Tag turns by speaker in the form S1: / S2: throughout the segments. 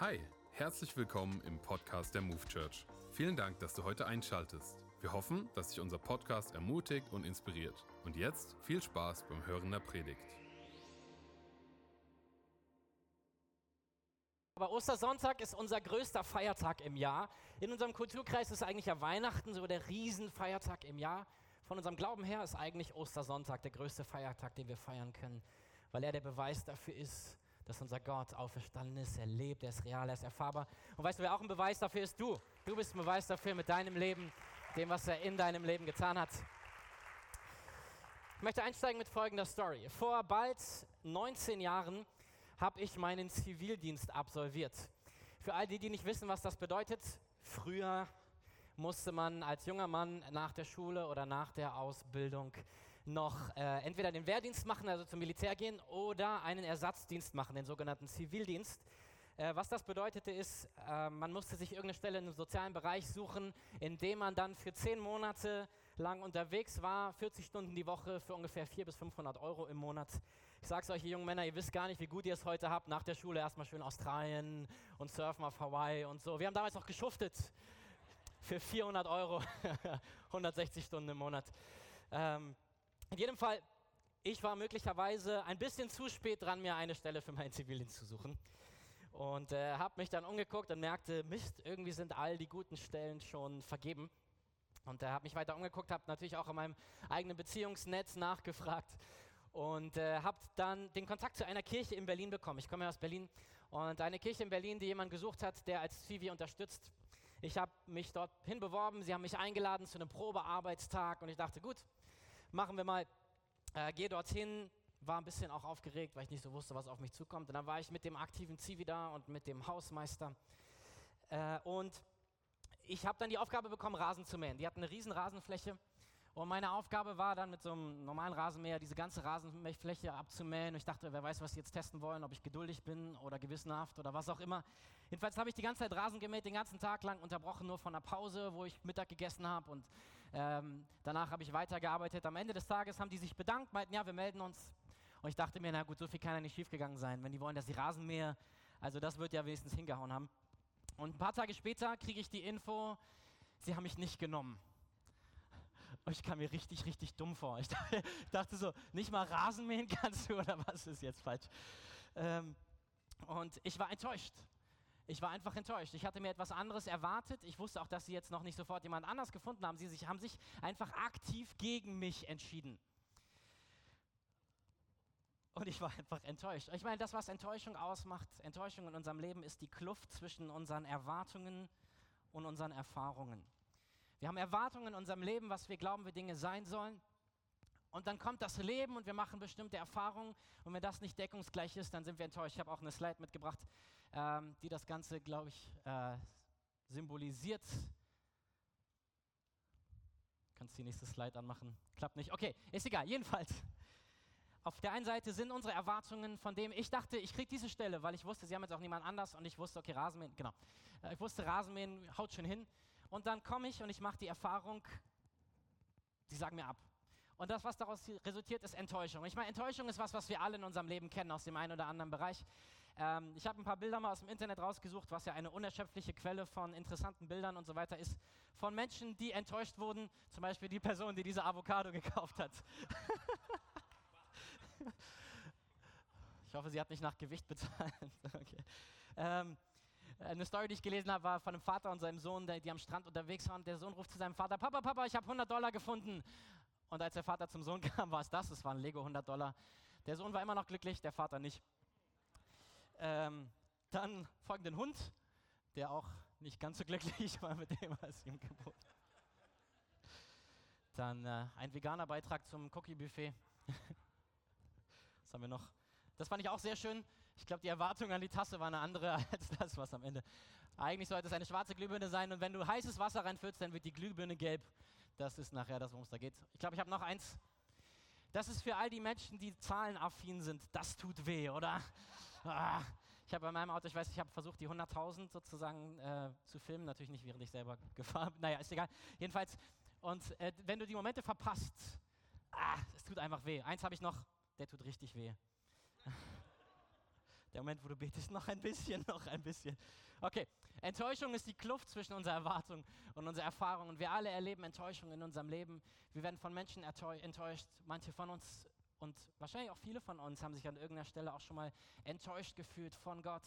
S1: Hi, herzlich willkommen im Podcast der Move Church. Vielen Dank, dass du heute einschaltest. Wir hoffen, dass dich unser Podcast ermutigt und inspiriert. Und jetzt viel Spaß beim Hören der Predigt.
S2: Aber Ostersonntag ist unser größter Feiertag im Jahr. In unserem Kulturkreis ist eigentlich ja Weihnachten so der Riesenfeiertag im Jahr. Von unserem Glauben her ist eigentlich Ostersonntag der größte Feiertag, den wir feiern können, weil er der Beweis dafür ist, dass unser Gott auferstanden ist, er lebt, er ist real, er ist erfahrbar. Und weißt du, wer auch ein Beweis dafür ist? Du. Du bist ein Beweis dafür mit deinem Leben, dem, was er in deinem Leben getan hat. Ich möchte einsteigen mit folgender Story. Vor bald 19 Jahren habe ich meinen Zivildienst absolviert. Für all die, die nicht wissen, was das bedeutet, früher musste man als junger Mann nach der Schule oder nach der Ausbildung noch äh, entweder den Wehrdienst machen, also zum Militär gehen, oder einen Ersatzdienst machen, den sogenannten Zivildienst. Äh, was das bedeutete ist, äh, man musste sich irgendeine Stelle im sozialen Bereich suchen, in dem man dann für zehn Monate lang unterwegs war, 40 Stunden die Woche für ungefähr 400 bis 500 Euro im Monat. Ich sage es euch, ihr jungen Männer, ihr wisst gar nicht, wie gut ihr es heute habt. Nach der Schule erstmal schön Australien und surfen auf Hawaii und so. Wir haben damals noch geschuftet für 400 Euro, 160 Stunden im Monat. Ähm, in jedem Fall, ich war möglicherweise ein bisschen zu spät dran, mir eine Stelle für meinen Zivildienst zu suchen. Und äh, habe mich dann umgeguckt und merkte, Mist, irgendwie sind all die guten Stellen schon vergeben. Und äh, habe mich weiter umgeguckt, habe natürlich auch in meinem eigenen Beziehungsnetz nachgefragt und äh, habe dann den Kontakt zu einer Kirche in Berlin bekommen. Ich komme ja aus Berlin und eine Kirche in Berlin, die jemand gesucht hat, der als Zivi unterstützt. Ich habe mich dort hinbeworben, sie haben mich eingeladen zu einem Probearbeitstag und ich dachte, gut, machen wir mal. Äh, gehe dorthin, war ein bisschen auch aufgeregt, weil ich nicht so wusste, was auf mich zukommt. Und dann war ich mit dem aktiven Zivi da und mit dem Hausmeister. Äh, und ich habe dann die Aufgabe bekommen, Rasen zu mähen. Die hatten eine riesen Rasenfläche und meine Aufgabe war dann mit so einem normalen Rasenmäher diese ganze Rasenfläche abzumähen. Und ich dachte, wer weiß, was sie jetzt testen wollen, ob ich geduldig bin oder gewissenhaft oder was auch immer. Jedenfalls habe ich die ganze Zeit Rasen gemäht, den ganzen Tag lang, unterbrochen nur von einer Pause, wo ich Mittag gegessen habe. Und ähm, danach habe ich weitergearbeitet. Am Ende des Tages haben die sich bedankt, meinten, ja, wir melden uns. Und ich dachte mir, na gut, so viel kann ja nicht schiefgegangen sein, wenn die wollen, dass die Rasen mähe. Also das wird ja wenigstens hingehauen haben. Und ein paar Tage später kriege ich die Info, sie haben mich nicht genommen. Und ich kam mir richtig, richtig dumm vor. Ich dachte so, nicht mal Rasen mähen kannst du oder was ist jetzt falsch? Ähm, und ich war enttäuscht. Ich war einfach enttäuscht. Ich hatte mir etwas anderes erwartet. Ich wusste auch, dass sie jetzt noch nicht sofort jemand anders gefunden haben. Sie sich, haben sich einfach aktiv gegen mich entschieden. Und ich war einfach enttäuscht. Ich meine, das, was Enttäuschung ausmacht, Enttäuschung in unserem Leben, ist die Kluft zwischen unseren Erwartungen und unseren Erfahrungen. Wir haben Erwartungen in unserem Leben, was wir glauben, wie Dinge sein sollen. Und dann kommt das Leben und wir machen bestimmte Erfahrungen. Und wenn das nicht deckungsgleich ist, dann sind wir enttäuscht. Ich habe auch eine Slide mitgebracht, ähm, die das Ganze, glaube ich, äh, symbolisiert. Kannst die nächste Slide anmachen? Klappt nicht. Okay, ist egal. Jedenfalls. Auf der einen Seite sind unsere Erwartungen, von dem ich dachte, ich kriege diese Stelle, weil ich wusste, sie haben jetzt auch niemand anders und ich wusste, okay, Rasenmähen, genau. Äh, ich wusste, Rasenmähen haut schon hin. Und dann komme ich und ich mache die Erfahrung, die sagen mir ab. Und das, was daraus resultiert, ist Enttäuschung. Ich meine, Enttäuschung ist was, was wir alle in unserem Leben kennen, aus dem einen oder anderen Bereich. Ähm, ich habe ein paar Bilder mal aus dem Internet rausgesucht, was ja eine unerschöpfliche Quelle von interessanten Bildern und so weiter ist, von Menschen, die enttäuscht wurden. Zum Beispiel die Person, die diese Avocado gekauft hat. ich hoffe, sie hat nicht nach Gewicht bezahlt. okay. ähm, eine Story, die ich gelesen habe, war von einem Vater und seinem Sohn, die, am Strand unterwegs waren. Der Sohn ruft zu seinem Vater: Papa, Papa, ich habe 100 Dollar gefunden. Und als der Vater zum Sohn kam, war es das. Es waren Lego 100 Dollar. Der Sohn war immer noch glücklich, der Vater nicht. Ähm, dann folgt ein Hund, der auch nicht ganz so glücklich war mit dem, was ihm geboten Dann äh, ein veganer Beitrag zum Cookie-Buffet. was haben wir noch? Das fand ich auch sehr schön. Ich glaube, die Erwartung an die Tasse war eine andere als das, was am Ende. Eigentlich sollte es eine schwarze Glühbirne sein und wenn du heißes Wasser reinfüllst, dann wird die Glühbirne gelb. Das ist nachher das, worum es da geht. Ich glaube, ich habe noch eins. Das ist für all die Menschen, die zahlenaffin sind. Das tut weh, oder? Ah. Ich habe bei meinem Auto, ich weiß, ich habe versucht, die 100.000 sozusagen äh, zu filmen. Natürlich nicht, während ich selber gefahren bin. Naja, ist egal. Jedenfalls. Und äh, wenn du die Momente verpasst, ah, es tut einfach weh. Eins habe ich noch, der tut richtig weh. Der Moment, wo du betest, noch ein bisschen, noch ein bisschen. Okay, Enttäuschung ist die Kluft zwischen unserer Erwartung und unserer Erfahrung. Und wir alle erleben Enttäuschung in unserem Leben. Wir werden von Menschen enttäuscht. Manche von uns und wahrscheinlich auch viele von uns haben sich an irgendeiner Stelle auch schon mal enttäuscht gefühlt von Gott,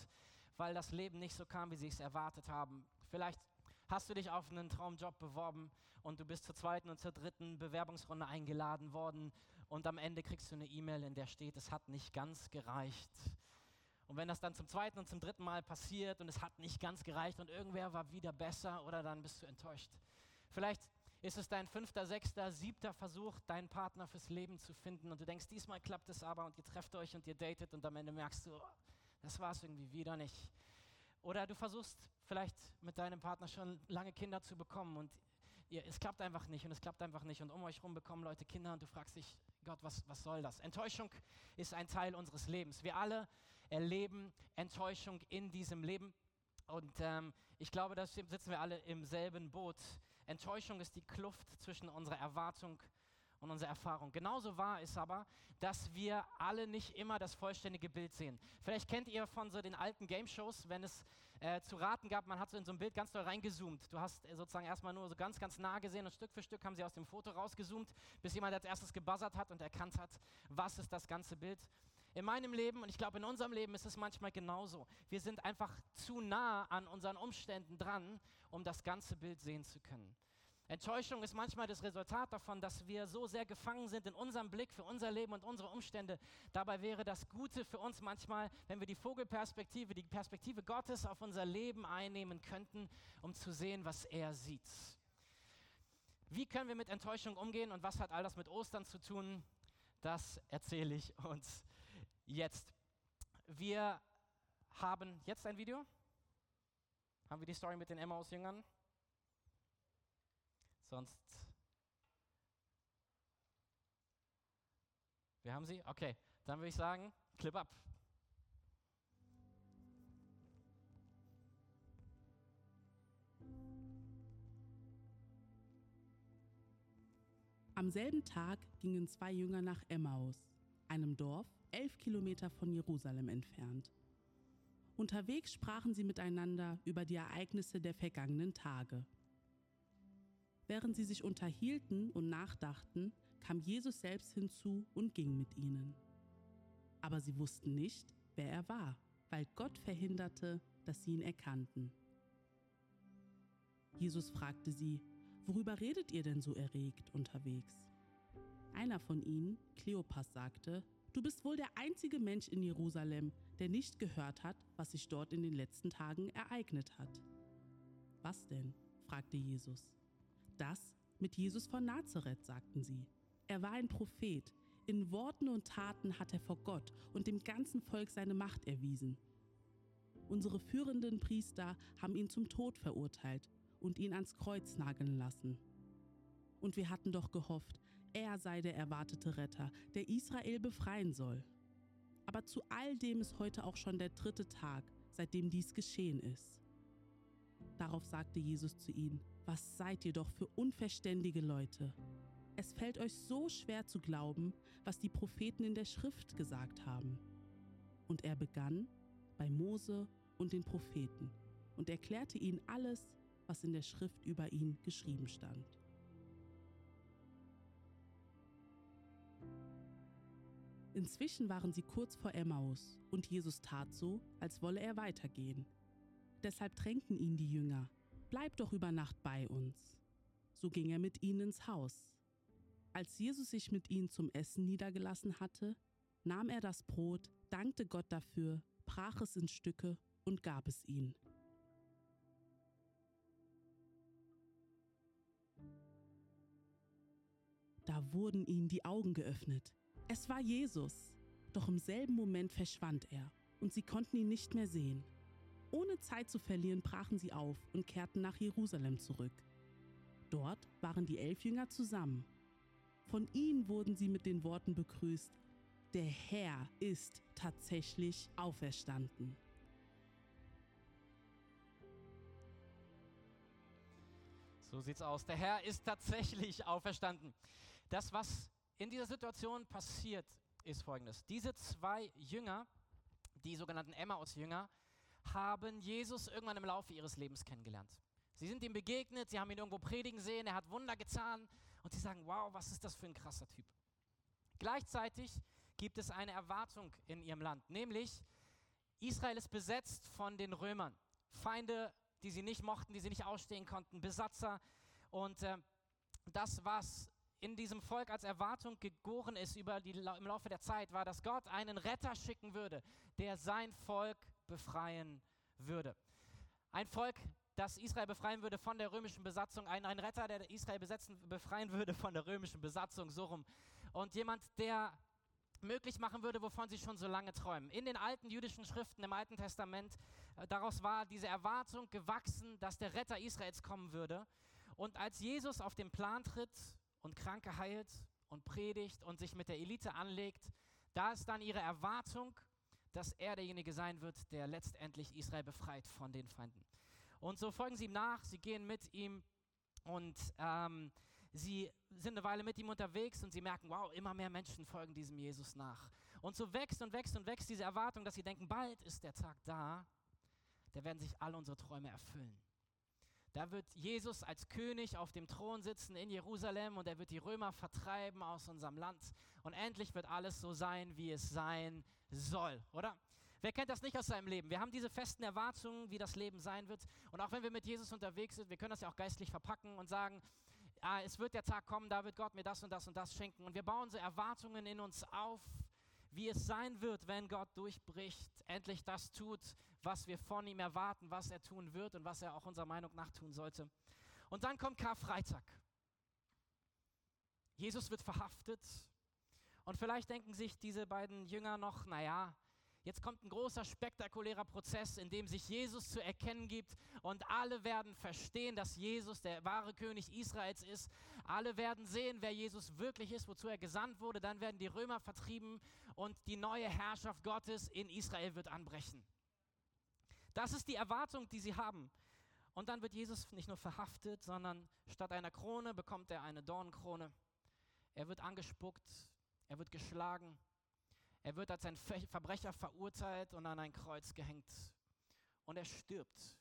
S2: weil das Leben nicht so kam, wie sie es erwartet haben. Vielleicht hast du dich auf einen Traumjob beworben und du bist zur zweiten und zur dritten Bewerbungsrunde eingeladen worden und am Ende kriegst du eine E-Mail, in der steht, es hat nicht ganz gereicht. Und wenn das dann zum zweiten und zum dritten Mal passiert und es hat nicht ganz gereicht und irgendwer war wieder besser oder dann bist du enttäuscht. Vielleicht ist es dein fünfter, sechster, siebter Versuch, deinen Partner fürs Leben zu finden und du denkst, diesmal klappt es aber und ihr trefft euch und ihr datet und am Ende merkst du, das war es irgendwie wieder nicht. Oder du versuchst vielleicht mit deinem Partner schon lange Kinder zu bekommen und ihr, es klappt einfach nicht und es klappt einfach nicht und um euch herum bekommen Leute Kinder und du fragst dich, Gott, was, was soll das? Enttäuschung ist ein Teil unseres Lebens. Wir alle erleben Enttäuschung in diesem Leben und ähm, ich glaube, da sitzen wir alle im selben Boot. Enttäuschung ist die Kluft zwischen unserer Erwartung und unserer Erfahrung. Genauso wahr ist aber, dass wir alle nicht immer das vollständige Bild sehen. Vielleicht kennt ihr von so den alten Game-Shows, wenn es äh, zu raten gab, man hat so in so ein Bild ganz doll reingezoomt. Du hast äh, sozusagen erstmal nur so ganz, ganz nah gesehen und Stück für Stück haben sie aus dem Foto rausgezoomt, bis jemand als erstes gebuzzert hat und erkannt hat, was ist das ganze Bild. In meinem Leben und ich glaube in unserem Leben ist es manchmal genauso. Wir sind einfach zu nah an unseren Umständen dran, um das ganze Bild sehen zu können. Enttäuschung ist manchmal das Resultat davon, dass wir so sehr gefangen sind in unserem Blick für unser Leben und unsere Umstände. Dabei wäre das Gute für uns manchmal, wenn wir die Vogelperspektive, die Perspektive Gottes auf unser Leben einnehmen könnten, um zu sehen, was er sieht. Wie können wir mit Enttäuschung umgehen und was hat all das mit Ostern zu tun? Das erzähle ich uns jetzt. Wir haben jetzt ein Video. Haben wir die Story mit den Emmaus-Jüngern? Sonst. Wir haben sie? Okay, dann würde ich sagen, Clip up.
S3: Am selben Tag gingen zwei Jünger nach Emmaus, einem Dorf elf Kilometer von Jerusalem entfernt. Unterwegs sprachen sie miteinander über die Ereignisse der vergangenen Tage. Während sie sich unterhielten und nachdachten, kam Jesus selbst hinzu und ging mit ihnen. Aber sie wussten nicht, wer er war, weil Gott verhinderte, dass sie ihn erkannten. Jesus fragte sie, worüber redet ihr denn so erregt unterwegs? Einer von ihnen, Kleopas, sagte, du bist wohl der einzige Mensch in Jerusalem, der nicht gehört hat, was sich dort in den letzten Tagen ereignet hat. Was denn? fragte Jesus. Das mit Jesus von Nazareth, sagten sie. Er war ein Prophet. In Worten und Taten hat er vor Gott und dem ganzen Volk seine Macht erwiesen. Unsere führenden Priester haben ihn zum Tod verurteilt und ihn ans Kreuz nageln lassen. Und wir hatten doch gehofft, er sei der erwartete Retter, der Israel befreien soll. Aber zu all dem ist heute auch schon der dritte Tag, seitdem dies geschehen ist. Darauf sagte Jesus zu ihnen, was seid ihr doch für unverständige Leute? Es fällt euch so schwer zu glauben, was die Propheten in der Schrift gesagt haben. Und er begann bei Mose und den Propheten und erklärte ihnen alles, was in der Schrift über ihn geschrieben stand. Inzwischen waren sie kurz vor Emmaus und Jesus tat so, als wolle er weitergehen. Deshalb drängten ihn die Jünger, Bleib doch über Nacht bei uns. So ging er mit ihnen ins Haus. Als Jesus sich mit ihnen zum Essen niedergelassen hatte, nahm er das Brot, dankte Gott dafür, brach es in Stücke und gab es ihnen. Da wurden ihnen die Augen geöffnet. Es war Jesus. Doch im selben Moment verschwand er und sie konnten ihn nicht mehr sehen. Ohne Zeit zu verlieren brachen sie auf und kehrten nach Jerusalem zurück. Dort waren die elf Jünger zusammen. Von ihnen wurden sie mit den Worten begrüßt, der Herr ist tatsächlich auferstanden.
S2: So sieht's aus. Der Herr ist tatsächlich auferstanden. Das, was in dieser Situation passiert, ist folgendes. Diese zwei Jünger, die sogenannten Emmaus-Jünger, haben Jesus irgendwann im Laufe ihres Lebens kennengelernt. Sie sind ihm begegnet, sie haben ihn irgendwo predigen sehen, er hat Wunder getan und sie sagen, wow, was ist das für ein krasser Typ. Gleichzeitig gibt es eine Erwartung in ihrem Land, nämlich Israel ist besetzt von den Römern, Feinde, die sie nicht mochten, die sie nicht ausstehen konnten, Besatzer und äh, das, was in diesem Volk als Erwartung gegoren ist über die, im Laufe der Zeit, war, dass Gott einen Retter schicken würde, der sein Volk befreien würde. Ein Volk, das Israel befreien würde von der römischen Besatzung, ein, ein Retter, der Israel besetzen, befreien würde von der römischen Besatzung, so rum. Und jemand, der möglich machen würde, wovon sie schon so lange träumen. In den alten jüdischen Schriften im Alten Testament, äh, daraus war diese Erwartung gewachsen, dass der Retter Israels kommen würde. Und als Jesus auf den Plan tritt und Kranke heilt und predigt und sich mit der Elite anlegt, da ist dann ihre Erwartung, dass er derjenige sein wird, der letztendlich Israel befreit von den Feinden. Und so folgen sie ihm nach, sie gehen mit ihm und ähm, sie sind eine Weile mit ihm unterwegs und sie merken, wow, immer mehr Menschen folgen diesem Jesus nach. Und so wächst und wächst und wächst diese Erwartung, dass sie denken, bald ist der Tag da, da werden sich all unsere Träume erfüllen. Da wird Jesus als König auf dem Thron sitzen in Jerusalem und er wird die Römer vertreiben aus unserem Land. Und endlich wird alles so sein, wie es sein soll, oder? Wer kennt das nicht aus seinem Leben? Wir haben diese festen Erwartungen, wie das Leben sein wird. Und auch wenn wir mit Jesus unterwegs sind, wir können das ja auch geistlich verpacken und sagen, ah, es wird der Tag kommen, da wird Gott mir das und das und das schenken. Und wir bauen so Erwartungen in uns auf, wie es sein wird, wenn Gott durchbricht, endlich das tut, was wir von ihm erwarten, was er tun wird und was er auch unserer Meinung nach tun sollte. Und dann kommt Karfreitag. Jesus wird verhaftet. Und vielleicht denken sich diese beiden Jünger noch, naja, Jetzt kommt ein großer, spektakulärer Prozess, in dem sich Jesus zu erkennen gibt und alle werden verstehen, dass Jesus der wahre König Israels ist. Alle werden sehen, wer Jesus wirklich ist, wozu er gesandt wurde. Dann werden die Römer vertrieben und die neue Herrschaft Gottes in Israel wird anbrechen. Das ist die Erwartung, die sie haben. Und dann wird Jesus nicht nur verhaftet, sondern statt einer Krone bekommt er eine Dornenkrone. Er wird angespuckt, er wird geschlagen, er wird als ein Verbrecher verurteilt und an ein Kreuz gehängt. Und er stirbt.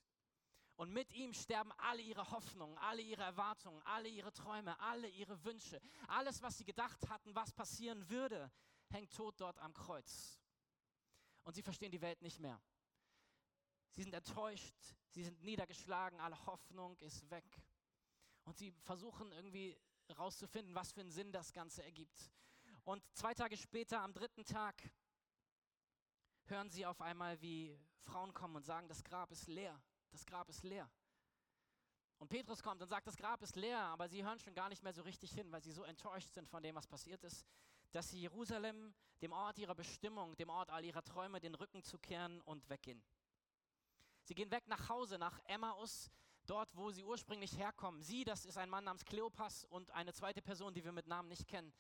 S2: Und mit ihm sterben alle ihre Hoffnungen, alle ihre Erwartungen, alle ihre Träume, alle ihre Wünsche. Alles, was sie gedacht hatten, was passieren würde, hängt tot dort am Kreuz. Und sie verstehen die Welt nicht mehr. Sie sind enttäuscht, sie sind niedergeschlagen, alle Hoffnung ist weg. Und sie versuchen irgendwie herauszufinden, was für einen Sinn das Ganze ergibt. Und zwei Tage später, am dritten Tag, hören sie auf einmal, wie Frauen kommen und sagen, das Grab ist leer, das Grab ist leer. Und Petrus kommt und sagt, das Grab ist leer, aber sie hören schon gar nicht mehr so richtig hin, weil sie so enttäuscht sind von dem, was passiert ist, dass sie Jerusalem, dem Ort ihrer Bestimmung, dem Ort all ihrer Träume, den Rücken zu kehren und weggehen. Sie gehen weg nach Hause, nach Emmaus, dort, wo sie ursprünglich herkommen. Sie, das ist ein Mann namens Kleopas und eine zweite Person, die wir mit Namen nicht kennen.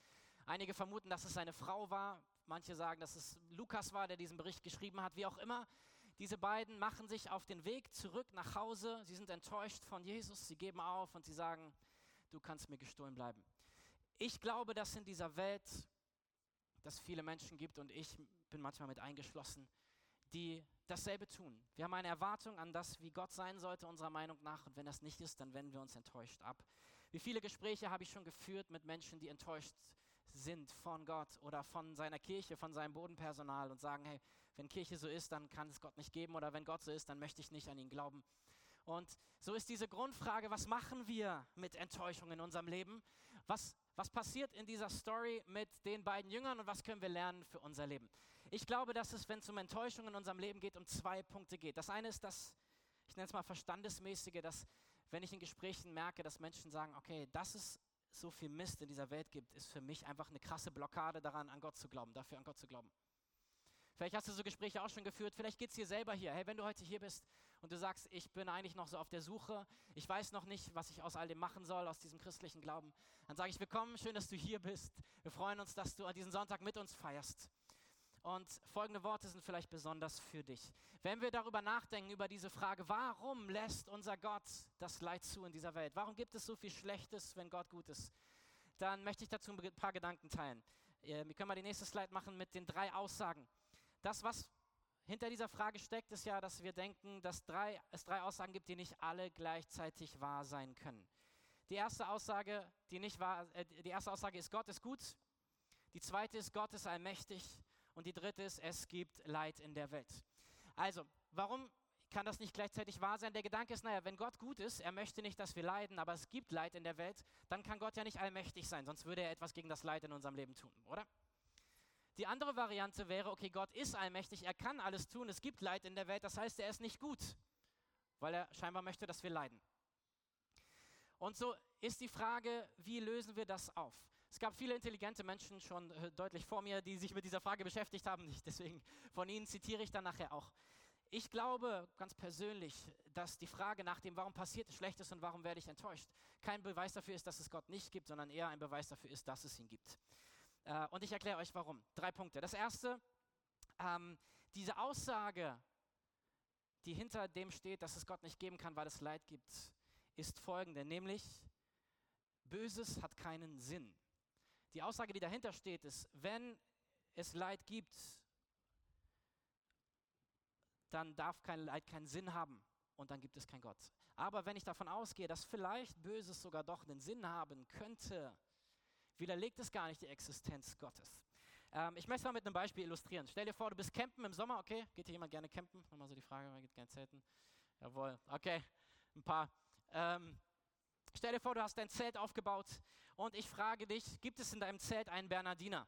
S2: Einige vermuten, dass es seine Frau war. Manche sagen, dass es Lukas war, der diesen Bericht geschrieben hat. Wie auch immer, diese beiden machen sich auf den Weg zurück nach Hause. Sie sind enttäuscht von Jesus. Sie geben auf und sie sagen, du kannst mir gestohlen bleiben. Ich glaube, dass in dieser Welt es viele Menschen gibt und ich bin manchmal mit eingeschlossen, die dasselbe tun. Wir haben eine Erwartung an das, wie Gott sein sollte, unserer Meinung nach. Und wenn das nicht ist, dann wenden wir uns enttäuscht ab. Wie viele Gespräche habe ich schon geführt mit Menschen, die enttäuscht sind? von Gott oder von seiner Kirche, von seinem Bodenpersonal und sagen, hey, wenn Kirche so ist, dann kann es Gott nicht geben oder wenn Gott so ist, dann möchte ich nicht an ihn glauben. Und so ist diese Grundfrage, was machen wir mit Enttäuschung in unserem Leben? Was, was passiert in dieser Story mit den beiden Jüngern und was können wir lernen für unser Leben? Ich glaube, dass es, wenn es um Enttäuschung in unserem Leben geht, um zwei Punkte geht. Das eine ist das, ich nenne es mal verstandesmäßige, dass wenn ich in Gesprächen merke, dass Menschen sagen, okay, das ist so viel Mist in dieser Welt gibt, ist für mich einfach eine krasse Blockade daran, an Gott zu glauben, dafür an Gott zu glauben. Vielleicht hast du so Gespräche auch schon geführt, vielleicht geht es dir selber hier. Hey, wenn du heute hier bist und du sagst, ich bin eigentlich noch so auf der Suche, ich weiß noch nicht, was ich aus all dem machen soll, aus diesem christlichen Glauben, dann sage ich willkommen, schön, dass du hier bist. Wir freuen uns, dass du an diesem Sonntag mit uns feierst. Und folgende Worte sind vielleicht besonders für dich. Wenn wir darüber nachdenken, über diese Frage, warum lässt unser Gott das Leid zu in dieser Welt? Warum gibt es so viel Schlechtes, wenn Gott gut ist? Dann möchte ich dazu ein paar Gedanken teilen. Wir können mal die nächste Slide machen mit den drei Aussagen. Das, was hinter dieser Frage steckt es ja, dass wir denken, dass drei, es drei Aussagen gibt, die nicht alle gleichzeitig wahr sein können. Die erste Aussage, die nicht wahr, äh, die erste Aussage ist Gott ist gut. Die zweite ist Gott ist allmächtig und die dritte ist es gibt Leid in der Welt. Also, warum kann das nicht gleichzeitig wahr sein? Der Gedanke ist, naja, wenn Gott gut ist, er möchte nicht, dass wir leiden, aber es gibt Leid in der Welt, dann kann Gott ja nicht allmächtig sein, sonst würde er etwas gegen das Leid in unserem Leben tun, oder? Die andere Variante wäre, okay, Gott ist allmächtig, er kann alles tun, es gibt Leid in der Welt, das heißt, er ist nicht gut, weil er scheinbar möchte, dass wir leiden. Und so ist die Frage, wie lösen wir das auf? Es gab viele intelligente Menschen schon äh, deutlich vor mir, die sich mit dieser Frage beschäftigt haben. Deswegen von ihnen zitiere ich dann nachher auch. Ich glaube ganz persönlich, dass die Frage nach dem, warum passiert Schlechtes und warum werde ich enttäuscht, kein Beweis dafür ist, dass es Gott nicht gibt, sondern eher ein Beweis dafür ist, dass es ihn gibt. Äh, und ich erkläre euch warum. Drei Punkte. Das erste, ähm, diese Aussage, die hinter dem steht, dass es Gott nicht geben kann, weil es Leid gibt, ist folgende, nämlich Böses hat keinen Sinn. Die Aussage, die dahinter steht, ist, wenn es Leid gibt, dann darf kein Leid keinen Sinn haben und dann gibt es keinen Gott. Aber wenn ich davon ausgehe, dass vielleicht Böses sogar doch einen Sinn haben könnte, widerlegt es gar nicht die Existenz Gottes. Ähm, ich möchte es mal mit einem Beispiel illustrieren. Stell dir vor, du bist campen im Sommer, okay? Geht hier jemand gerne campen? Nochmal so die Frage, wer geht gerne zelten? Jawohl, okay, ein paar. Ähm, stell dir vor, du hast dein Zelt aufgebaut und ich frage dich, gibt es in deinem Zelt einen Bernardiner?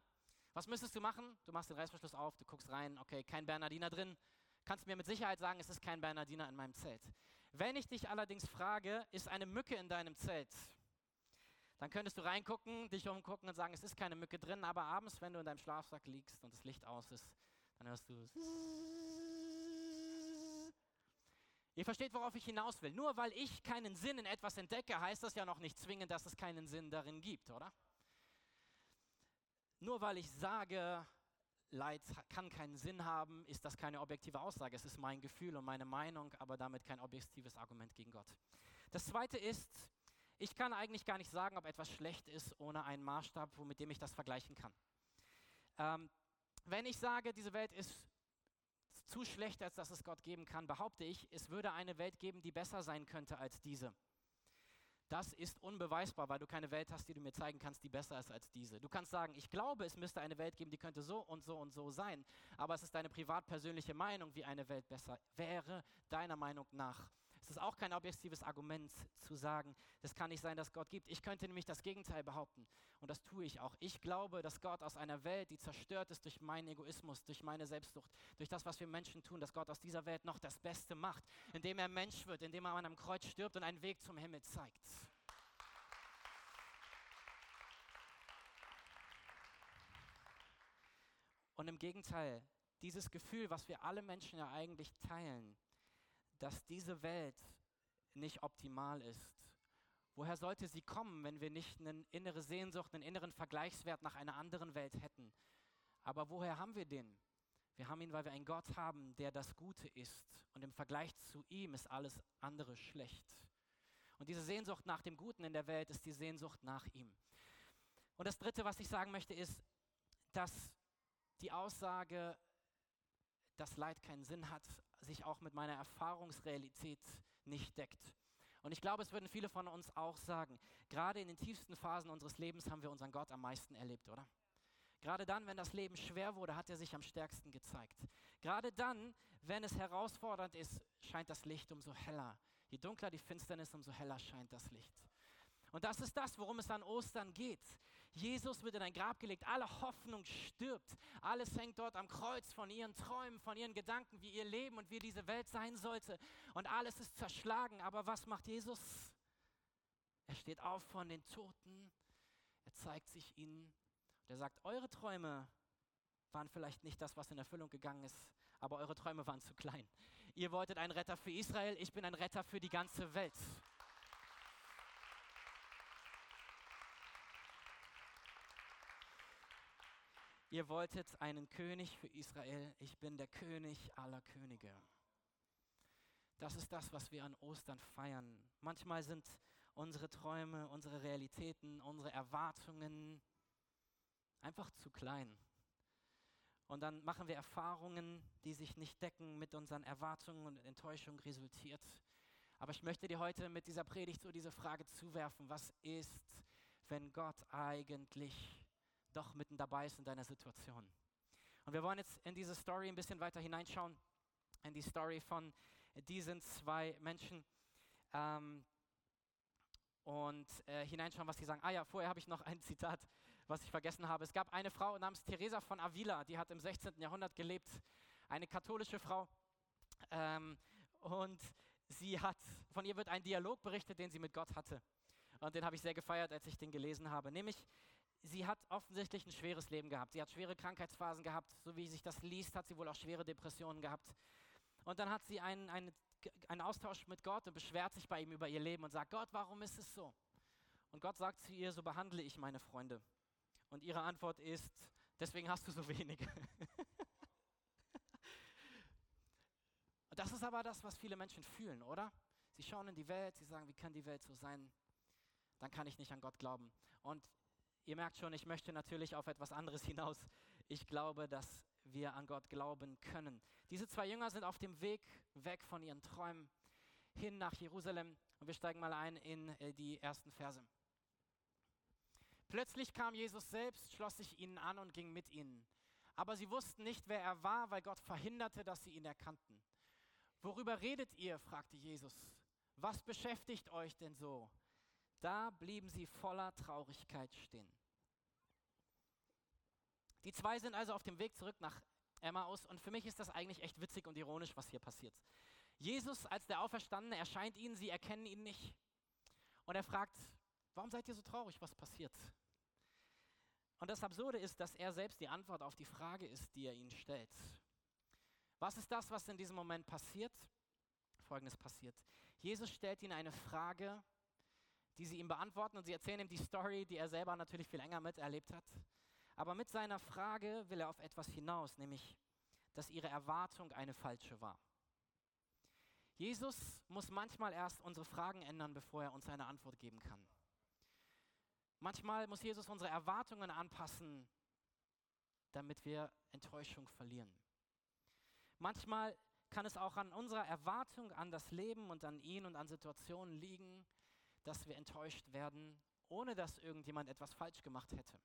S2: Was müsstest du machen? Du machst den Reißverschluss auf, du guckst rein, okay, kein Bernardiner drin kannst mir mit Sicherheit sagen, es ist kein Bernardiner in meinem Zelt. Wenn ich dich allerdings frage, ist eine Mücke in deinem Zelt? Dann könntest du reingucken, dich umgucken und sagen, es ist keine Mücke drin, aber abends, wenn du in deinem Schlafsack liegst und das Licht aus ist, dann hörst du. Ihr versteht, worauf ich hinaus will. Nur weil ich keinen Sinn in etwas entdecke, heißt das ja noch nicht zwingend, dass es keinen Sinn darin gibt, oder? Nur weil ich sage, Leid kann keinen Sinn haben, ist das keine objektive Aussage. Es ist mein Gefühl und meine Meinung, aber damit kein objektives Argument gegen Gott. Das zweite ist, ich kann eigentlich gar nicht sagen, ob etwas schlecht ist, ohne einen Maßstab, mit dem ich das vergleichen kann. Ähm, wenn ich sage, diese Welt ist zu schlecht, als dass es Gott geben kann, behaupte ich, es würde eine Welt geben, die besser sein könnte als diese. Das ist unbeweisbar, weil du keine Welt hast, die du mir zeigen kannst, die besser ist als diese. Du kannst sagen, ich glaube, es müsste eine Welt geben, die könnte so und so und so sein, aber es ist deine privat persönliche Meinung, wie eine Welt besser wäre, deiner Meinung nach. Es ist auch kein objektives Argument zu sagen, es kann nicht sein, dass Gott gibt. Ich könnte nämlich das Gegenteil behaupten. Und das tue ich auch. Ich glaube, dass Gott aus einer Welt, die zerstört ist durch meinen Egoismus, durch meine Selbstsucht, durch das, was wir Menschen tun, dass Gott aus dieser Welt noch das Beste macht, indem er Mensch wird, indem er an einem Kreuz stirbt und einen Weg zum Himmel zeigt. Und im Gegenteil, dieses Gefühl, was wir alle Menschen ja eigentlich teilen, dass diese Welt nicht optimal ist. Woher sollte sie kommen, wenn wir nicht eine innere Sehnsucht, einen inneren Vergleichswert nach einer anderen Welt hätten? Aber woher haben wir den? Wir haben ihn, weil wir einen Gott haben, der das Gute ist. Und im Vergleich zu ihm ist alles andere schlecht. Und diese Sehnsucht nach dem Guten in der Welt ist die Sehnsucht nach ihm. Und das Dritte, was ich sagen möchte, ist, dass die Aussage, dass Leid keinen Sinn hat, sich auch mit meiner Erfahrungsrealität nicht deckt. Und ich glaube, es würden viele von uns auch sagen, gerade in den tiefsten Phasen unseres Lebens haben wir unseren Gott am meisten erlebt, oder? Gerade dann, wenn das Leben schwer wurde, hat er sich am stärksten gezeigt. Gerade dann, wenn es herausfordernd ist, scheint das Licht umso heller. Je dunkler die Finsternis, umso heller scheint das Licht. Und das ist das, worum es an Ostern geht. Jesus wird in ein Grab gelegt, alle Hoffnung stirbt, alles hängt dort am Kreuz von ihren Träumen, von ihren Gedanken, wie ihr Leben und wie diese Welt sein sollte. Und alles ist zerschlagen. Aber was macht Jesus? Er steht auf von den Toten, er zeigt sich ihnen und er sagt, eure Träume waren vielleicht nicht das, was in Erfüllung gegangen ist, aber eure Träume waren zu klein. Ihr wolltet einen Retter für Israel, ich bin ein Retter für die ganze Welt. Ihr wolltet einen König für Israel, ich bin der König aller Könige. Das ist das, was wir an Ostern feiern. Manchmal sind unsere Träume, unsere Realitäten, unsere Erwartungen einfach zu klein. Und dann machen wir Erfahrungen, die sich nicht decken mit unseren Erwartungen und Enttäuschung resultiert. Aber ich möchte dir heute mit dieser Predigt so diese Frage zuwerfen, was ist, wenn Gott eigentlich doch mitten dabei ist in deiner Situation? Und wir wollen jetzt in diese Story ein bisschen weiter hineinschauen, in die Story von diesen zwei Menschen. Ähm, und äh, hineinschauen, was sie sagen. Ah ja, vorher habe ich noch ein Zitat, was ich vergessen habe. Es gab eine Frau namens Teresa von Avila, die hat im 16. Jahrhundert gelebt, eine katholische Frau. Ähm, und sie hat, von ihr wird ein Dialog berichtet, den sie mit Gott hatte. Und den habe ich sehr gefeiert, als ich den gelesen habe. Nämlich, sie hat offensichtlich ein schweres Leben gehabt. Sie hat schwere Krankheitsphasen gehabt. So wie sich das liest, hat sie wohl auch schwere Depressionen gehabt. Und dann hat sie einen, einen, einen Austausch mit Gott und beschwert sich bei ihm über ihr Leben und sagt, Gott, warum ist es so? Und Gott sagt zu ihr, so behandle ich meine Freunde. Und ihre Antwort ist, deswegen hast du so wenig. und das ist aber das, was viele Menschen fühlen, oder? Sie schauen in die Welt, sie sagen, wie kann die Welt so sein? Dann kann ich nicht an Gott glauben. Und ihr merkt schon, ich möchte natürlich auf etwas anderes hinaus. Ich glaube, dass wir an Gott glauben können. Diese zwei Jünger sind auf dem Weg weg von ihren Träumen hin nach Jerusalem und wir steigen mal ein in äh, die ersten Verse. Plötzlich kam Jesus selbst, schloss sich ihnen an und ging mit ihnen. Aber sie wussten nicht, wer er war, weil Gott verhinderte, dass sie ihn erkannten. Worüber redet ihr? fragte Jesus. Was beschäftigt euch denn so? Da blieben sie voller Traurigkeit stehen. Die zwei sind also auf dem Weg zurück nach Emmaus und für mich ist das eigentlich echt witzig und ironisch, was hier passiert. Jesus als der Auferstandene erscheint ihnen, sie erkennen ihn nicht und er fragt, warum seid ihr so traurig, was passiert? Und das Absurde ist, dass er selbst die Antwort auf die Frage ist, die er ihnen stellt. Was ist das, was in diesem Moment passiert? Folgendes passiert. Jesus stellt ihnen eine Frage, die sie ihm beantworten und sie erzählen ihm die Story, die er selber natürlich viel länger miterlebt hat. Aber mit seiner Frage will er auf etwas hinaus, nämlich, dass ihre Erwartung eine falsche war. Jesus muss manchmal erst unsere Fragen ändern, bevor er uns eine Antwort geben kann. Manchmal muss Jesus unsere Erwartungen anpassen, damit wir Enttäuschung verlieren. Manchmal kann es auch an unserer Erwartung an das Leben und an ihn und an Situationen liegen, dass wir enttäuscht werden, ohne dass irgendjemand etwas falsch gemacht hätte.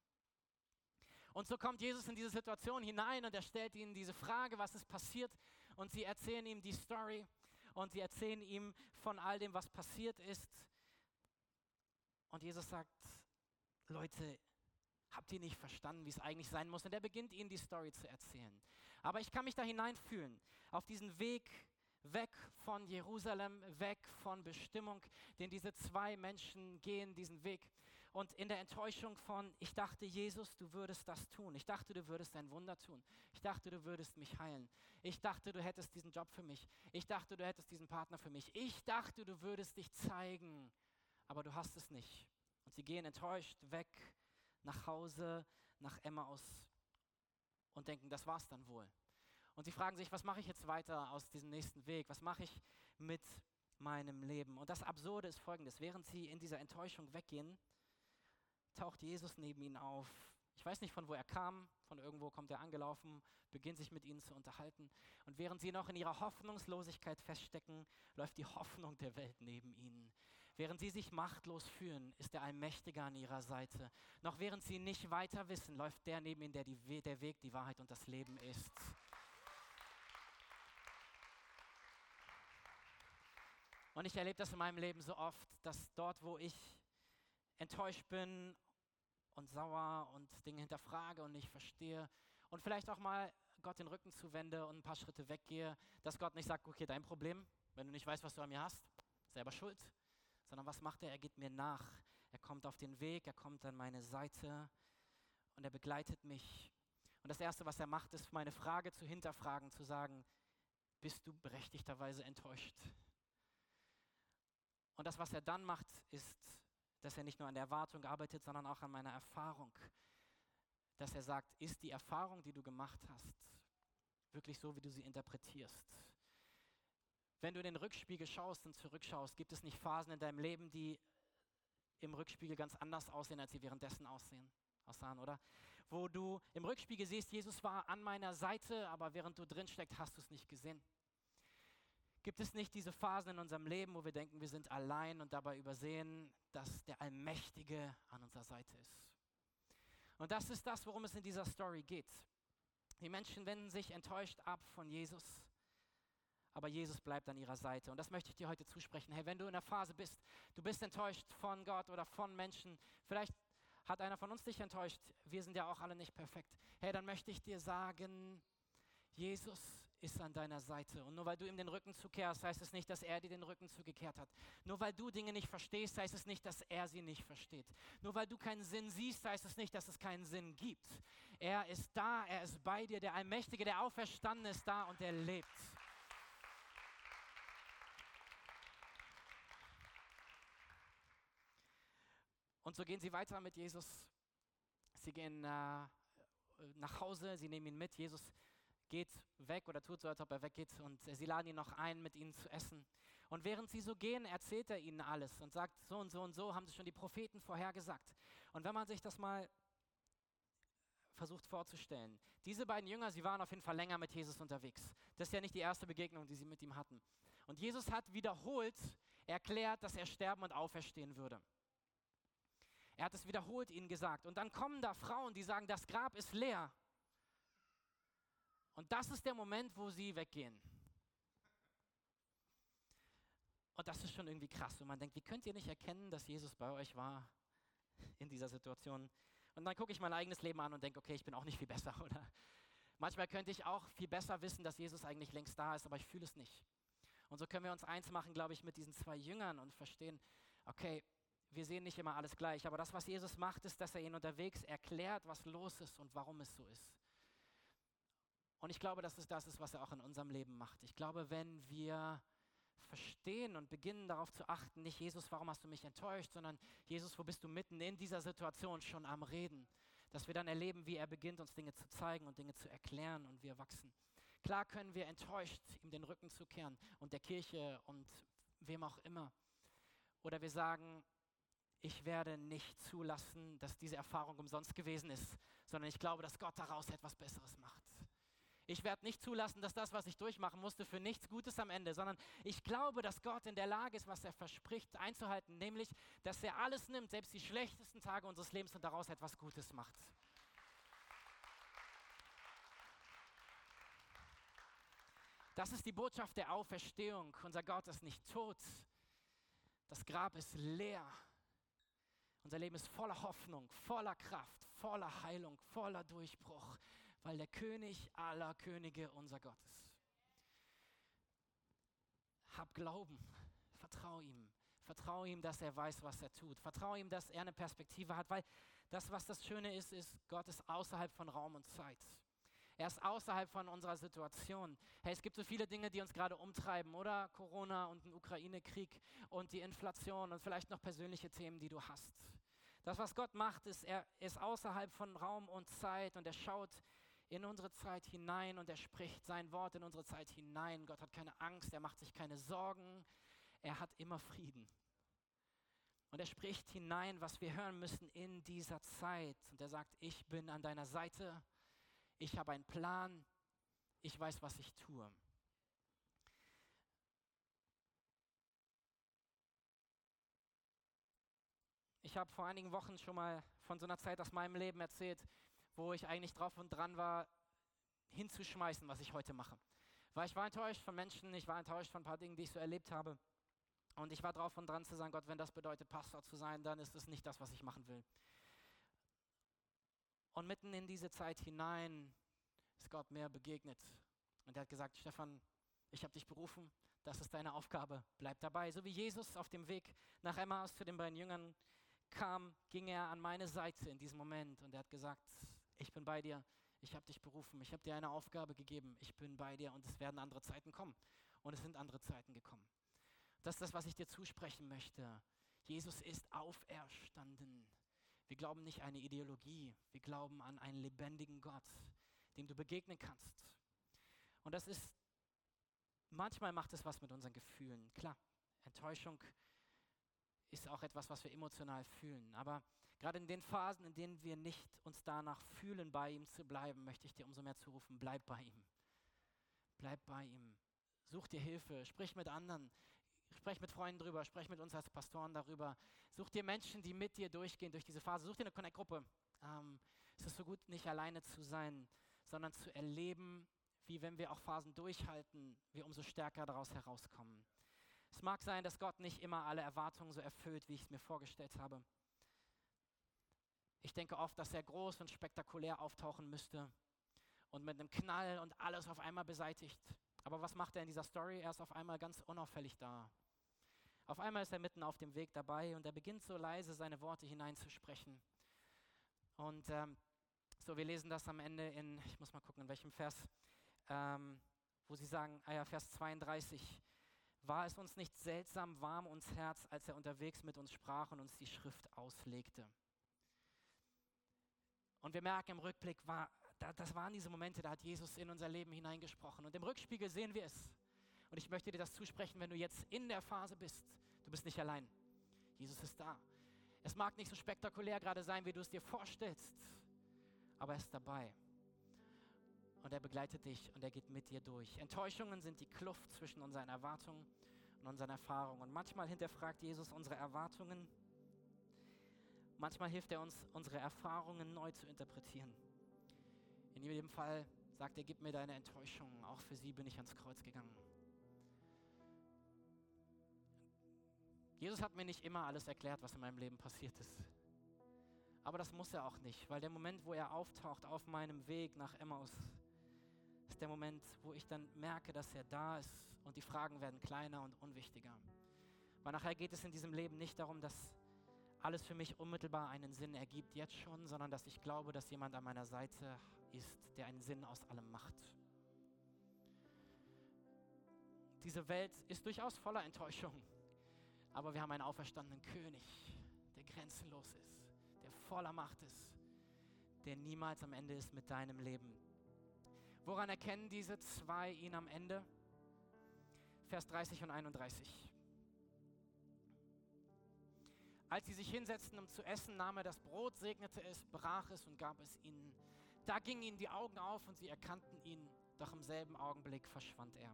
S2: Und so kommt Jesus in diese Situation hinein und er stellt ihnen diese Frage, was ist passiert? Und sie erzählen ihm die Story und sie erzählen ihm von all dem, was passiert ist. Und Jesus sagt, Leute, habt ihr nicht verstanden, wie es eigentlich sein muss? Und er beginnt ihnen die Story zu erzählen. Aber ich kann mich da hineinfühlen, auf diesen Weg weg von Jerusalem, weg von Bestimmung, den diese zwei Menschen gehen, diesen Weg und in der Enttäuschung von, ich dachte, Jesus, du würdest das tun. Ich dachte, du würdest ein Wunder tun. Ich dachte, du würdest mich heilen. Ich dachte, du hättest diesen Job für mich. Ich dachte, du hättest diesen Partner für mich. Ich dachte, du würdest dich zeigen. Aber du hast es nicht. Und sie gehen enttäuscht weg nach Hause, nach Emmaus und denken, das war's dann wohl. Und sie fragen sich, was mache ich jetzt weiter aus diesem nächsten Weg? Was mache ich mit meinem Leben? Und das Absurde ist folgendes. Während sie in dieser Enttäuschung weggehen, taucht Jesus neben ihnen auf. Ich weiß nicht, von wo er kam, von irgendwo kommt er angelaufen, beginnt sich mit ihnen zu unterhalten. Und während sie noch in ihrer Hoffnungslosigkeit feststecken, läuft die Hoffnung der Welt neben ihnen. Während sie sich machtlos fühlen, ist der Allmächtige an ihrer Seite. Noch während sie nicht weiter wissen, läuft der neben ihnen, der die, der Weg, die Wahrheit und das Leben ist. Und ich erlebe das in meinem Leben so oft, dass dort, wo ich enttäuscht bin und sauer und Dinge hinterfrage und nicht verstehe und vielleicht auch mal Gott den Rücken zuwende und ein paar Schritte weggehe, dass Gott nicht sagt, okay, dein Problem, wenn du nicht weißt, was du an mir hast, selber schuld, sondern was macht er? Er geht mir nach. Er kommt auf den Weg, er kommt an meine Seite und er begleitet mich. Und das Erste, was er macht, ist meine Frage zu hinterfragen, zu sagen, bist du berechtigterweise enttäuscht? Und das, was er dann macht, ist dass er nicht nur an der Erwartung arbeitet, sondern auch an meiner Erfahrung. Dass er sagt, ist die Erfahrung, die du gemacht hast, wirklich so, wie du sie interpretierst? Wenn du in den Rückspiegel schaust und zurückschaust, gibt es nicht Phasen in deinem Leben, die im Rückspiegel ganz anders aussehen, als sie währenddessen aussehen, aussahen, oder? wo du im Rückspiegel siehst, Jesus war an meiner Seite, aber während du drin steckst, hast du es nicht gesehen? Gibt es nicht diese Phasen in unserem Leben, wo wir denken, wir sind allein und dabei übersehen, dass der Allmächtige an unserer Seite ist? Und das ist das, worum es in dieser Story geht. Die Menschen wenden sich enttäuscht ab von Jesus, aber Jesus bleibt an ihrer Seite. Und das möchte ich dir heute zusprechen. Hey, wenn du in der Phase bist, du bist enttäuscht von Gott oder von Menschen, vielleicht hat einer von uns dich enttäuscht, wir sind ja auch alle nicht perfekt. Hey, dann möchte ich dir sagen, Jesus ist an deiner Seite. Und nur weil du ihm den Rücken zukehrst, heißt es nicht, dass er dir den Rücken zugekehrt hat. Nur weil du Dinge nicht verstehst, heißt es nicht, dass er sie nicht versteht. Nur weil du keinen Sinn siehst, heißt es nicht, dass es keinen Sinn gibt. Er ist da, er ist bei dir, der Allmächtige, der Auferstanden ist da und er lebt. Und so gehen sie weiter mit Jesus. Sie gehen äh, nach Hause, sie nehmen ihn mit. Jesus geht weg oder tut so, als ob er weggeht und sie laden ihn noch ein, mit ihnen zu essen. Und während sie so gehen, erzählt er ihnen alles und sagt, so und so und so haben sich schon die Propheten vorhergesagt. Und wenn man sich das mal versucht vorzustellen, diese beiden Jünger, sie waren auf jeden Fall länger mit Jesus unterwegs. Das ist ja nicht die erste Begegnung, die sie mit ihm hatten. Und Jesus hat wiederholt erklärt, dass er sterben und auferstehen würde. Er hat es wiederholt ihnen gesagt. Und dann kommen da Frauen, die sagen, das Grab ist leer. Und das ist der Moment, wo sie weggehen. Und das ist schon irgendwie krass. Und man denkt, wie könnt ihr nicht erkennen, dass Jesus bei euch war in dieser Situation? Und dann gucke ich mein eigenes Leben an und denke, okay, ich bin auch nicht viel besser, oder? Manchmal könnte ich auch viel besser wissen, dass Jesus eigentlich längst da ist, aber ich fühle es nicht. Und so können wir uns eins machen, glaube ich, mit diesen zwei Jüngern und verstehen, okay, wir sehen nicht immer alles gleich, aber das, was Jesus macht, ist, dass er ihnen unterwegs erklärt, was los ist und warum es so ist. Und ich glaube, dass es das ist, was er auch in unserem Leben macht. Ich glaube, wenn wir verstehen und beginnen darauf zu achten, nicht Jesus, warum hast du mich enttäuscht, sondern Jesus, wo bist du mitten in dieser Situation schon am Reden, dass wir dann erleben, wie er beginnt, uns Dinge zu zeigen und Dinge zu erklären und wir wachsen. Klar können wir enttäuscht ihm den Rücken zukehren und der Kirche und wem auch immer. Oder wir sagen, ich werde nicht zulassen, dass diese Erfahrung umsonst gewesen ist, sondern ich glaube, dass Gott daraus etwas Besseres macht. Ich werde nicht zulassen, dass das, was ich durchmachen musste, für nichts Gutes am Ende, sondern ich glaube, dass Gott in der Lage ist, was er verspricht, einzuhalten, nämlich, dass er alles nimmt, selbst die schlechtesten Tage unseres Lebens und daraus etwas Gutes macht. Das ist die Botschaft der Auferstehung. Unser Gott ist nicht tot. Das Grab ist leer. Unser Leben ist voller Hoffnung, voller Kraft, voller Heilung, voller Durchbruch weil der König aller Könige unser Gott ist. Hab Glauben, vertrau ihm. Vertrau ihm, dass er weiß, was er tut. Vertrau ihm, dass er eine Perspektive hat, weil das, was das Schöne ist, ist, Gott ist außerhalb von Raum und Zeit. Er ist außerhalb von unserer Situation. Hey, es gibt so viele Dinge, die uns gerade umtreiben, oder? Corona und ein Ukraine-Krieg und die Inflation und vielleicht noch persönliche Themen, die du hast. Das, was Gott macht, ist, er ist außerhalb von Raum und Zeit und er schaut in unsere Zeit hinein und er spricht sein Wort in unsere Zeit hinein. Gott hat keine Angst, er macht sich keine Sorgen, er hat immer Frieden. Und er spricht hinein, was wir hören müssen in dieser Zeit. Und er sagt, ich bin an deiner Seite, ich habe einen Plan, ich weiß, was ich tue. Ich habe vor einigen Wochen schon mal von so einer Zeit aus meinem Leben erzählt, wo ich eigentlich drauf und dran war, hinzuschmeißen, was ich heute mache. Weil ich war enttäuscht von Menschen, ich war enttäuscht von ein paar Dingen, die ich so erlebt habe. Und ich war drauf und dran zu sagen, Gott, wenn das bedeutet, Pastor zu sein, dann ist es nicht das, was ich machen will. Und mitten in diese Zeit hinein ist Gott mir begegnet. Und er hat gesagt, Stefan, ich habe dich berufen, das ist deine Aufgabe, bleib dabei. So wie Jesus auf dem Weg nach Emmaus zu den beiden Jüngern kam, ging er an meine Seite in diesem Moment und er hat gesagt, ich bin bei dir, ich habe dich berufen, ich habe dir eine Aufgabe gegeben, ich bin bei dir und es werden andere Zeiten kommen. Und es sind andere Zeiten gekommen. Das ist das, was ich dir zusprechen möchte. Jesus ist auferstanden. Wir glauben nicht an eine Ideologie, wir glauben an einen lebendigen Gott, dem du begegnen kannst. Und das ist, manchmal macht es was mit unseren Gefühlen. Klar, Enttäuschung ist auch etwas, was wir emotional fühlen. Aber gerade in den Phasen, in denen wir nicht uns danach fühlen, bei ihm zu bleiben, möchte ich dir umso mehr zurufen, bleib bei ihm. Bleib bei ihm. Such dir Hilfe, sprich mit anderen, sprech mit Freunden drüber, sprech mit uns als Pastoren darüber. Such dir Menschen, die mit dir durchgehen durch diese Phase. Such dir eine Connect-Gruppe. Ähm, es ist so gut, nicht alleine zu sein, sondern zu erleben, wie wenn wir auch Phasen durchhalten, wir umso stärker daraus herauskommen. Es mag sein, dass Gott nicht immer alle Erwartungen so erfüllt, wie ich es mir vorgestellt habe. Ich denke oft, dass er groß und spektakulär auftauchen müsste und mit einem Knall und alles auf einmal beseitigt. Aber was macht er in dieser Story? Er ist auf einmal ganz unauffällig da. Auf einmal ist er mitten auf dem Weg dabei und er beginnt so leise seine Worte hineinzusprechen. Und ähm, so, wir lesen das am Ende in, ich muss mal gucken, in welchem Vers, ähm, wo sie sagen, ah ja, Vers 32. War es uns nicht seltsam warm ums Herz, als er unterwegs mit uns sprach und uns die Schrift auslegte? Und wir merken im Rückblick, war, das waren diese Momente, da hat Jesus in unser Leben hineingesprochen. Und im Rückspiegel sehen wir es. Und ich möchte dir das zusprechen, wenn du jetzt in der Phase bist. Du bist nicht allein. Jesus ist da. Es mag nicht so spektakulär gerade sein, wie du es dir vorstellst, aber er ist dabei. Und er begleitet dich und er geht mit dir durch. Enttäuschungen sind die Kluft zwischen unseren Erwartungen und unseren Erfahrungen. Und manchmal hinterfragt Jesus unsere Erwartungen. Manchmal hilft er uns, unsere Erfahrungen neu zu interpretieren. In jedem Fall sagt er, gib mir deine Enttäuschung. Auch für sie bin ich ans Kreuz gegangen. Jesus hat mir nicht immer alles erklärt, was in meinem Leben passiert ist. Aber das muss er auch nicht, weil der Moment, wo er auftaucht auf meinem Weg nach Emmaus, ist der Moment, wo ich dann merke, dass er da ist und die Fragen werden kleiner und unwichtiger. Weil nachher geht es in diesem Leben nicht darum, dass alles für mich unmittelbar einen Sinn ergibt, jetzt schon, sondern dass ich glaube, dass jemand an meiner Seite ist, der einen Sinn aus allem macht. Diese Welt ist durchaus voller Enttäuschung. Aber wir haben einen auferstandenen König, der grenzenlos ist, der voller Macht ist, der niemals am Ende ist mit deinem Leben. Woran erkennen diese zwei ihn am Ende? Vers 30 und 31. Als sie sich hinsetzten, um zu essen, nahm er das Brot, segnete es, brach es und gab es ihnen. Da gingen ihnen die Augen auf und sie erkannten ihn, doch im selben Augenblick verschwand er.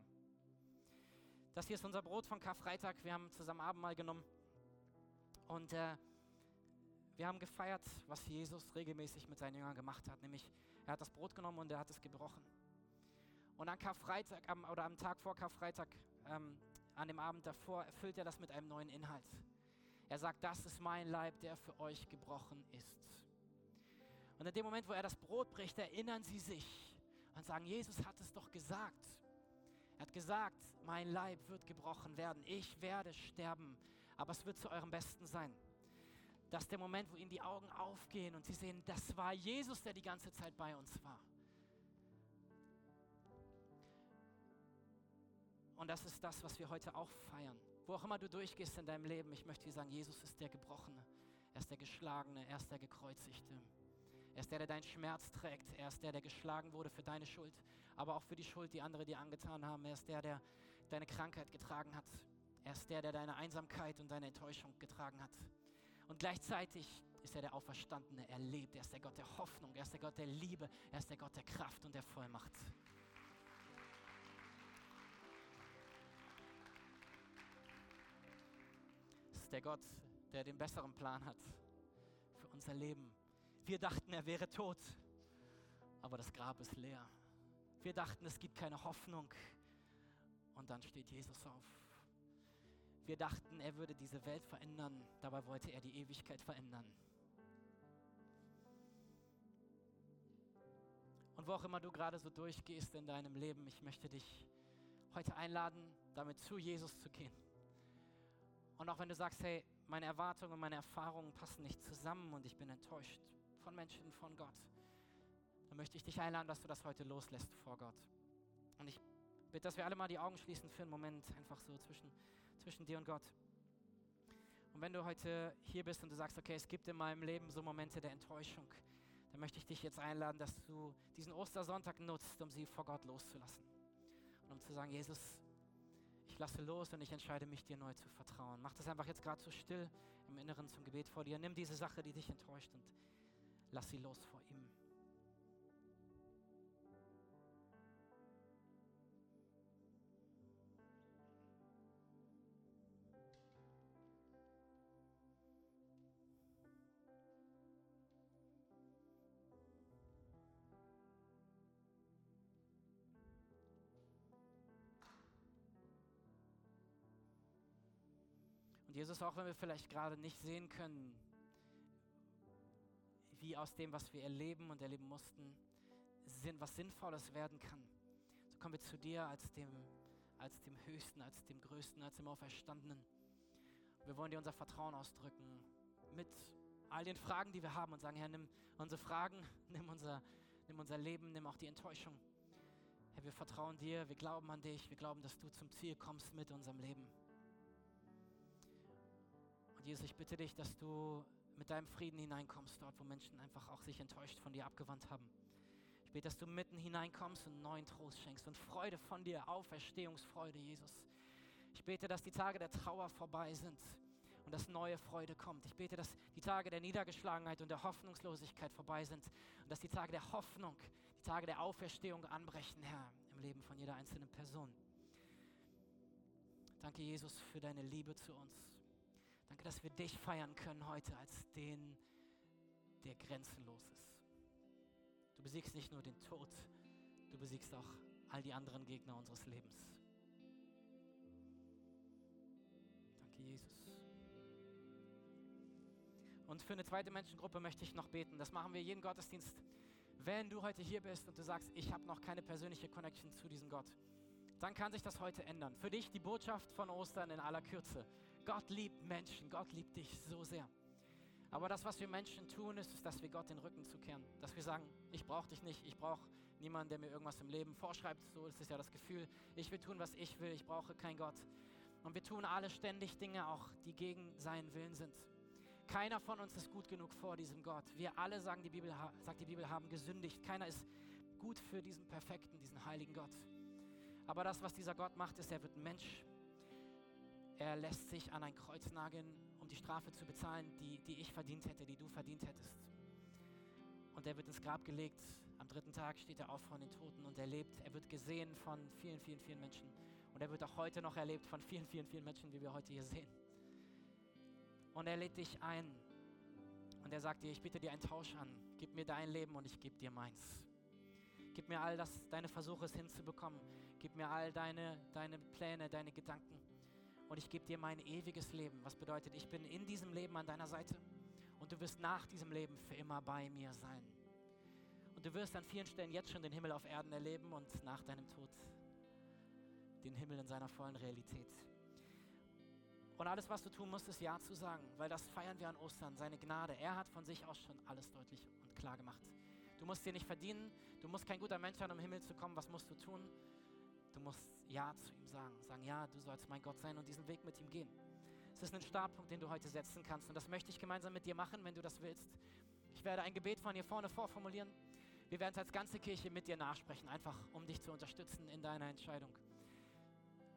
S2: Das hier ist unser Brot von Karfreitag. Wir haben zusammen Abendmahl genommen. Und äh, wir haben gefeiert, was Jesus regelmäßig mit seinen Jüngern gemacht hat. Nämlich, er hat das Brot genommen und er hat es gebrochen. Und an Karfreitag, am, oder am Tag vor Karfreitag, ähm, an dem Abend davor, erfüllt er das mit einem neuen Inhalt. Er sagt, das ist mein Leib, der für euch gebrochen ist. Und in dem Moment, wo er das Brot bricht, erinnern sie sich und sagen, Jesus hat es doch gesagt. Er hat gesagt, mein Leib wird gebrochen werden, ich werde sterben, aber es wird zu eurem Besten sein. Das ist der Moment, wo ihnen die Augen aufgehen und sie sehen, das war Jesus, der die ganze Zeit bei uns war. Und das ist das, was wir heute auch feiern. Wo auch immer du durchgehst in deinem Leben, ich möchte dir sagen, Jesus ist der Gebrochene, er ist der Geschlagene, er ist der Gekreuzigte. Er ist der, der deinen Schmerz trägt. Er ist der, der geschlagen wurde für deine Schuld, aber auch für die Schuld, die andere dir angetan haben. Er ist der, der deine Krankheit getragen hat. Er ist der, der deine Einsamkeit und deine Enttäuschung getragen hat. Und gleichzeitig ist er der Auferstandene. Er lebt. Er ist der Gott der Hoffnung. Er ist der Gott der Liebe. Er ist der Gott der Kraft und der Vollmacht. Der Gott, der den besseren Plan hat für unser Leben. Wir dachten, er wäre tot, aber das Grab ist leer. Wir dachten, es gibt keine Hoffnung und dann steht Jesus auf. Wir dachten, er würde diese Welt verändern, dabei wollte er die Ewigkeit verändern. Und wo auch immer du gerade so durchgehst in deinem Leben, ich möchte dich heute einladen, damit zu Jesus zu gehen. Und auch wenn du sagst, hey, meine Erwartungen und meine Erfahrungen passen nicht zusammen und ich bin enttäuscht, von Menschen, von Gott, dann möchte ich dich einladen, dass du das heute loslässt vor Gott. Und ich bitte, dass wir alle mal die Augen schließen für einen Moment, einfach so zwischen, zwischen dir und Gott. Und wenn du heute hier bist und du sagst, okay, es gibt in meinem Leben so Momente der Enttäuschung, dann möchte ich dich jetzt einladen, dass du diesen Ostersonntag nutzt, um sie vor Gott loszulassen. Und um zu sagen, Jesus, Ich lasse los und ich entscheide mich, dir neu zu vertrauen. Mach das einfach jetzt gerade so still im Inneren zum Gebet vor dir. Nimm diese Sache, die dich enttäuscht und lass sie los vor ihm. Jesus, auch wenn wir vielleicht gerade nicht sehen können, wie aus dem, was wir erleben und erleben mussten, was Sinnvolles werden kann, so kommen wir zu dir als dem, als dem Höchsten, als dem Größten, als dem Auferstandenen. Wir wollen dir unser Vertrauen ausdrücken mit all den Fragen, die wir haben und sagen, Herr, nimm unsere Fragen, nimm unser, nimm unser Leben, nimm auch die Enttäuschung. Herr, wir vertrauen dir, wir glauben an dich, wir glauben, dass du zum Ziel kommst mit unserem Leben. Und Jesus, ich bitte dich, dass du mit deinem Frieden hineinkommst, dort, wo Menschen einfach auch sich enttäuscht von dir abgewandt haben. Ich bete, dass du mitten hineinkommst und neuen Trost schenkst und Freude von dir, Auferstehungsfreude, Jesus. Ich bete, dass die Tage der Trauer vorbei sind und dass neue Freude kommt. Ich bete, dass die Tage der Niedergeschlagenheit und der Hoffnungslosigkeit vorbei sind und dass die Tage der Hoffnung, die Tage der Auferstehung anbrechen, Herr, im Leben von jeder einzelnen Person. Danke, Jesus, für deine Liebe zu uns. Danke, dass wir dich feiern können heute als den, der grenzenlos ist. Du besiegst nicht nur den Tod, du besiegst auch all die anderen Gegner unseres Lebens. Danke, Jesus. Und für eine zweite Menschengruppe möchte ich noch beten. Das machen wir jeden Gottesdienst. Wenn du heute hier bist und du sagst, ich habe noch keine persönliche Connection zu diesem Gott, dann kann sich das heute ändern. Für dich die Botschaft von Ostern in aller Kürze. Gott liebt Menschen, Gott liebt dich so sehr. Aber das, was wir Menschen tun, ist, dass wir Gott den Rücken zukehren. Dass wir sagen, ich brauche dich nicht, ich brauche niemanden, der mir irgendwas im Leben vorschreibt. So ist es ja das Gefühl. Ich will tun, was ich will, ich brauche keinen Gott. Und wir tun alle ständig Dinge auch, die gegen seinen Willen sind. Keiner von uns ist gut genug vor diesem Gott. Wir alle, sagen die Bibel, sagt die Bibel, haben gesündigt. Keiner ist gut für diesen perfekten, diesen heiligen Gott. Aber das, was dieser Gott macht, ist, er wird Mensch er lässt sich an ein Kreuz nageln, um die Strafe zu bezahlen, die, die ich verdient hätte, die du verdient hättest. Und er wird ins Grab gelegt. Am dritten Tag steht er auf von den Toten und er lebt. Er wird gesehen von vielen, vielen, vielen Menschen. Und er wird auch heute noch erlebt von vielen, vielen, vielen Menschen, wie wir heute hier sehen. Und er lädt dich ein. Und er sagt dir, ich bitte dir einen Tausch an. Gib mir dein Leben und ich gebe dir meins. Gib mir all das, deine Versuche es hinzubekommen. Gib mir all deine, deine Pläne, deine Gedanken und ich gebe dir mein ewiges Leben. Was bedeutet, ich bin in diesem Leben an deiner Seite und du wirst nach diesem Leben für immer bei mir sein. Und du wirst an vielen Stellen jetzt schon den Himmel auf Erden erleben und nach deinem Tod den Himmel in seiner vollen Realität. Und alles, was du tun musst, ist Ja zu sagen, weil das feiern wir an Ostern, seine Gnade. Er hat von sich aus schon alles deutlich und klar gemacht. Du musst dir nicht verdienen, du musst kein guter Mensch sein, um im Himmel zu kommen. Was musst du tun? Du musst Ja zu ihm sagen. Sagen, ja, du sollst mein Gott sein und diesen Weg mit ihm gehen. Es ist ein Startpunkt, den du heute setzen kannst. Und das möchte ich gemeinsam mit dir machen, wenn du das willst. Ich werde ein Gebet von hier vorne vorformulieren. Wir werden es als ganze Kirche mit dir nachsprechen, einfach um dich zu unterstützen in deiner Entscheidung.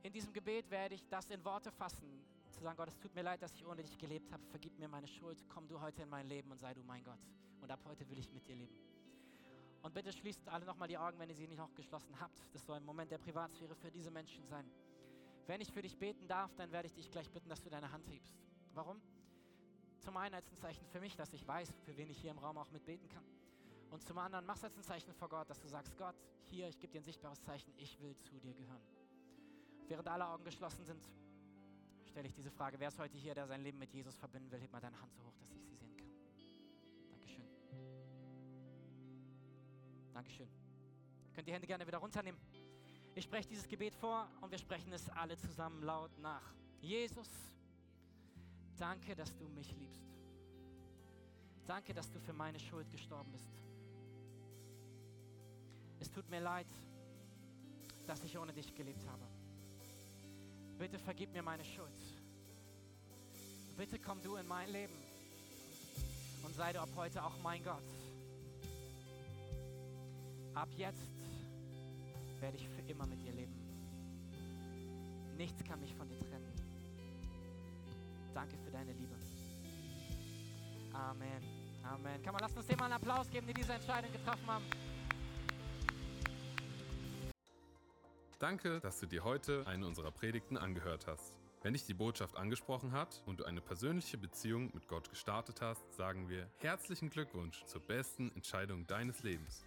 S2: In diesem Gebet werde ich das in Worte fassen, zu sagen, Gott, es tut mir leid, dass ich ohne dich gelebt habe, vergib mir meine Schuld, komm du heute in mein Leben und sei du mein Gott. Und ab heute will ich mit dir leben. Und bitte schließt alle nochmal die Augen, wenn ihr sie nicht noch geschlossen habt. Das soll ein Moment der Privatsphäre für diese Menschen sein. Wenn ich für dich beten darf, dann werde ich dich gleich bitten, dass du deine Hand hebst. Warum? Zum einen als ein Zeichen für mich, dass ich weiß, für wen ich hier im Raum auch mitbeten kann. Und zum anderen machst du als ein Zeichen vor Gott, dass du sagst, Gott, hier, ich gebe dir ein sichtbares Zeichen, ich will zu dir gehören. Während alle Augen geschlossen sind, stelle ich diese Frage, wer ist heute hier, der sein Leben mit Jesus verbinden will? Heb mal deine Hand so hoch, dass ich sie sehen Dankeschön. Könnt die Hände gerne wieder runternehmen. Ich spreche dieses Gebet vor und wir sprechen es alle zusammen laut nach. Jesus, danke, dass du mich liebst. Danke, dass du für meine Schuld gestorben bist. Es tut mir leid, dass ich ohne dich gelebt habe. Bitte vergib mir meine Schuld. Bitte komm du in mein Leben und sei du ab heute auch mein Gott. Ab jetzt werde ich für immer mit dir leben. Nichts kann mich von dir trennen. Danke für deine Liebe. Amen. Amen. Kann man, lasst uns dem mal einen Applaus geben, die diese Entscheidung getroffen haben.
S1: Danke, dass du dir heute eine unserer Predigten angehört hast. Wenn dich die Botschaft angesprochen hat und du eine persönliche Beziehung mit Gott gestartet hast, sagen wir herzlichen Glückwunsch zur besten Entscheidung deines Lebens.